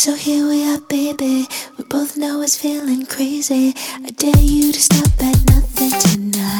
So here we are, baby. We both know it's feeling crazy. I dare you to stop at nothing tonight.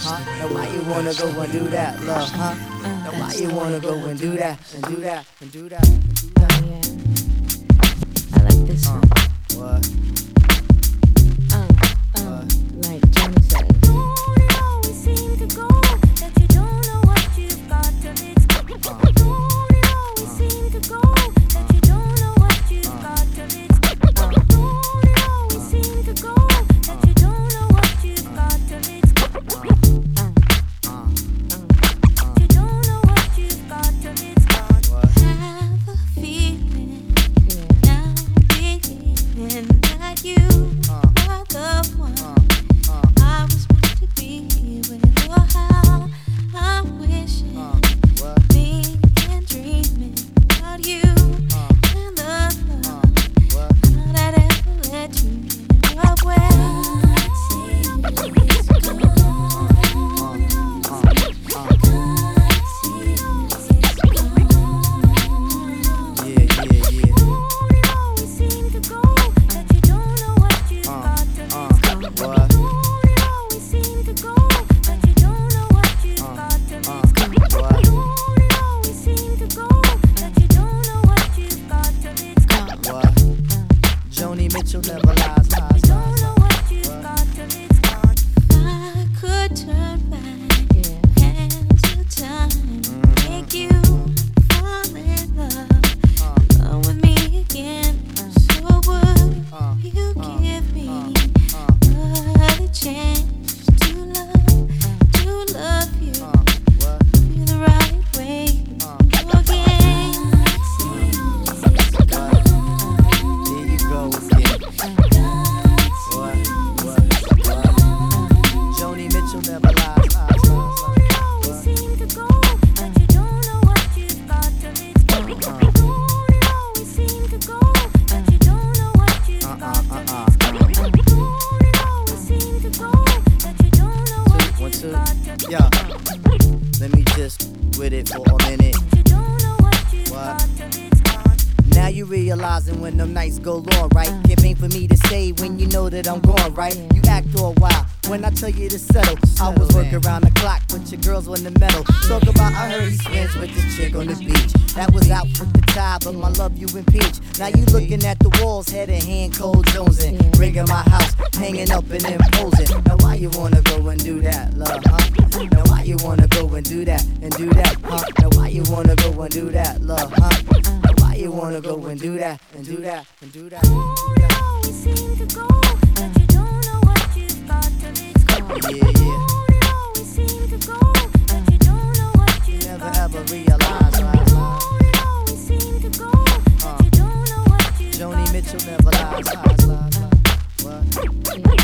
huh? Now why you wanna go and do that, love, huh? Now why you wanna go and do that, and do that, and do that, and do that? Oh, yeah. I like this uh, one. Uh, what? dirty stints with this chick on the beach. That was out with the tie, but my love you impeach. Now you looking at the walls, head and hand, cold jonesing. Rigging my house, hanging up and imposing. Now why you wanna go and do that, love, huh? Now why you wanna go and do that, and do that, huh? Now why you wanna go and do that, love, huh? Now why you wanna go and do that, and do that, and do that? Oh, no, seem to go, but you don't know what you've got till it's gone. Yeah. never ever realize. Joni Mitchell never lies. lies, lies, lies. What?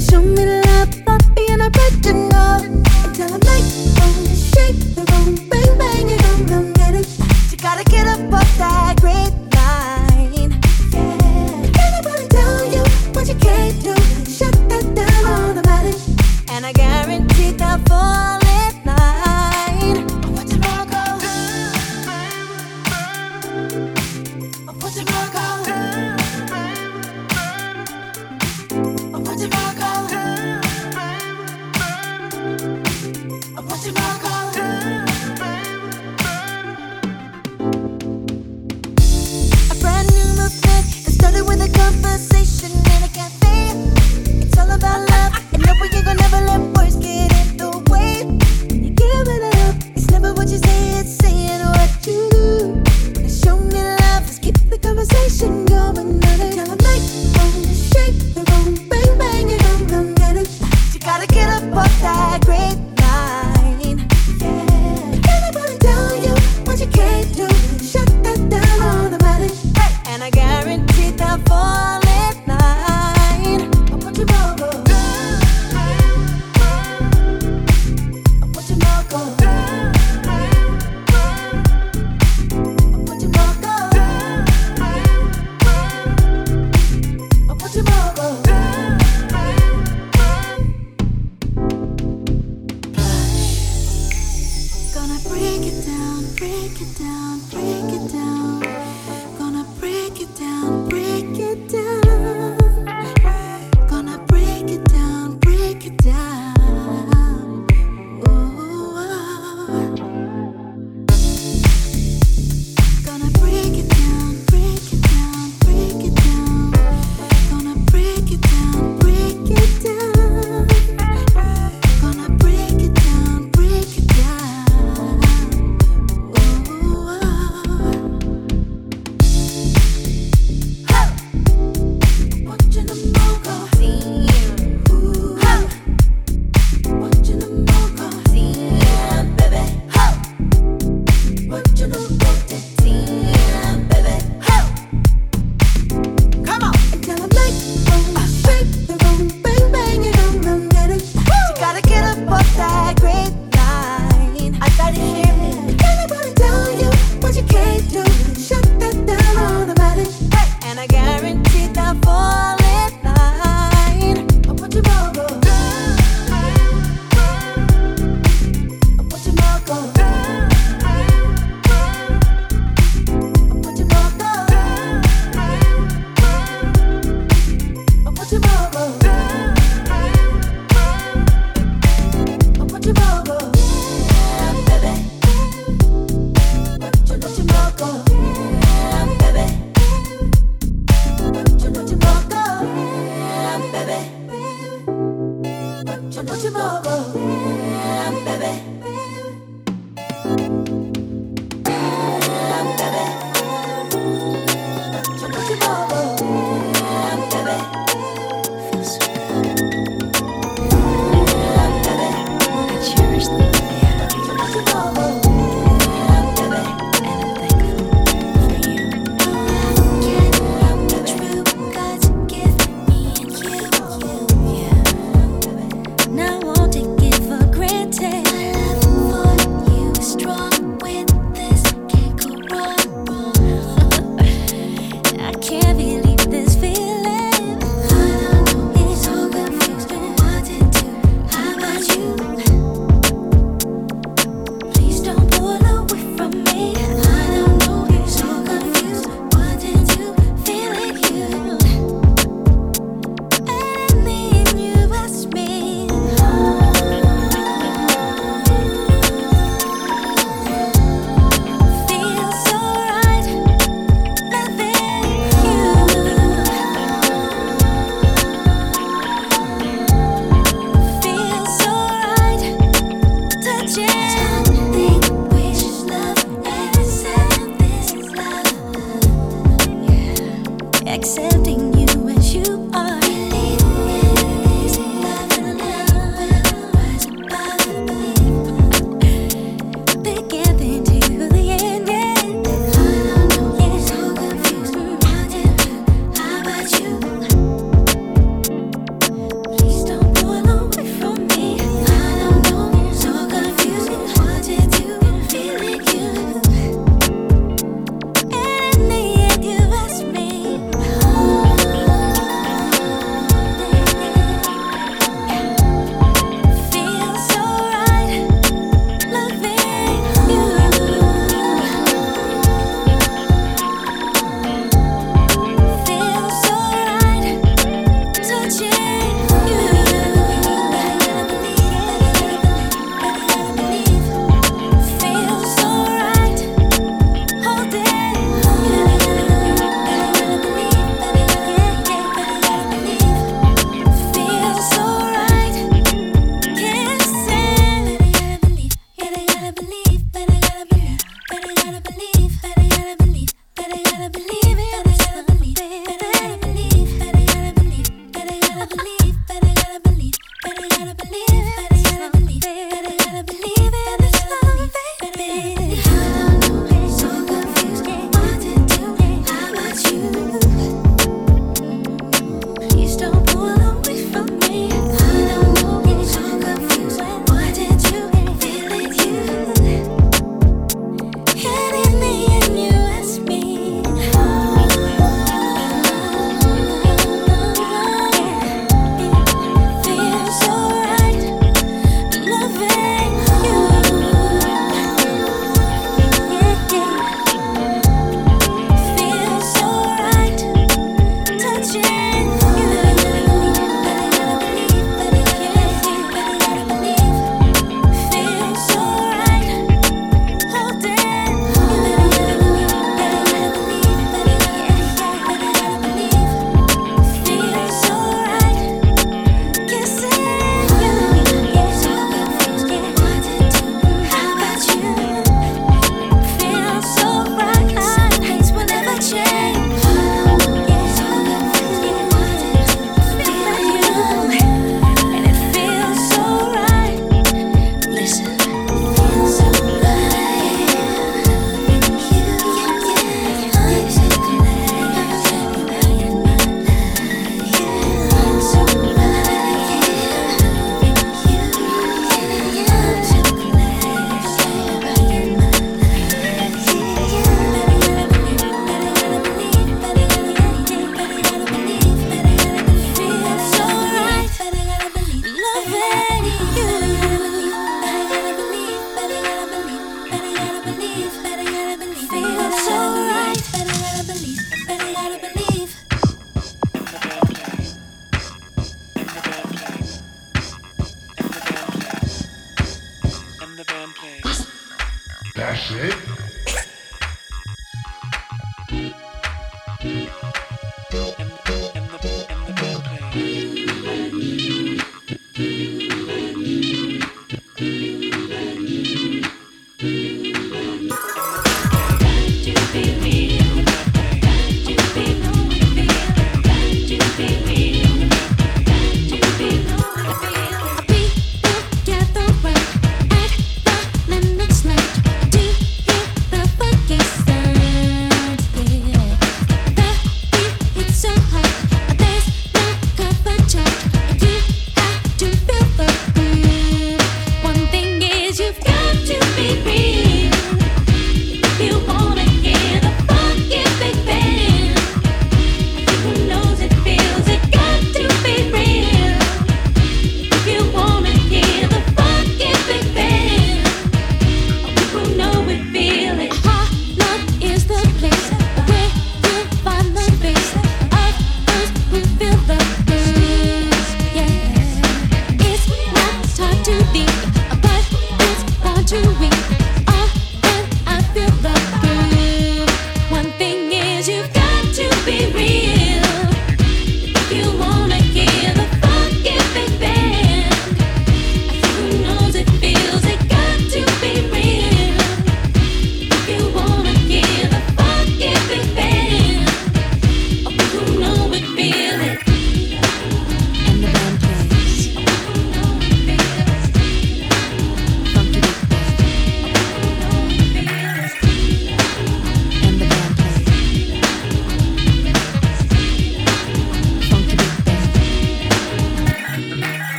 Show me love, not being original. Until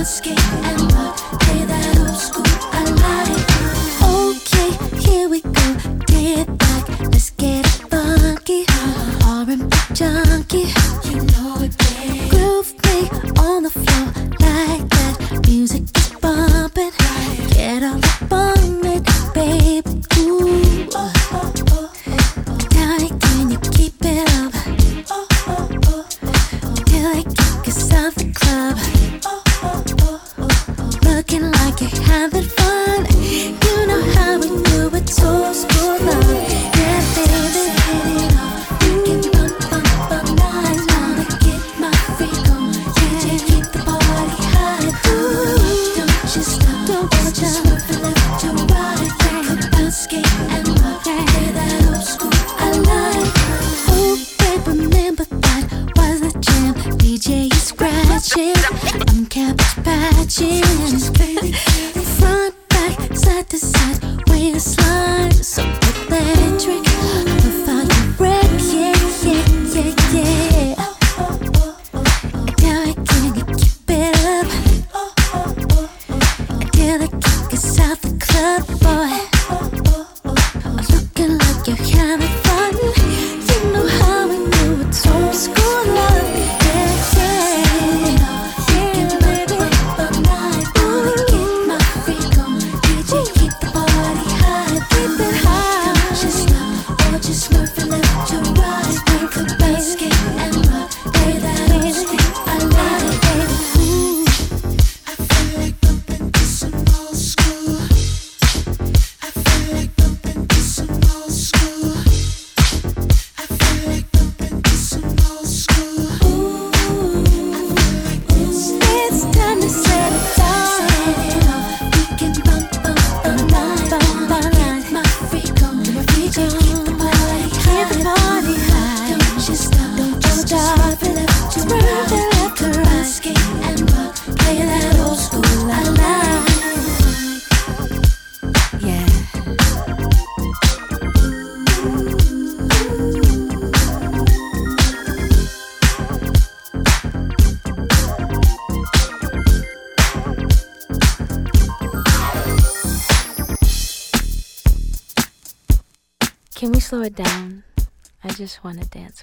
escape. Want to dance.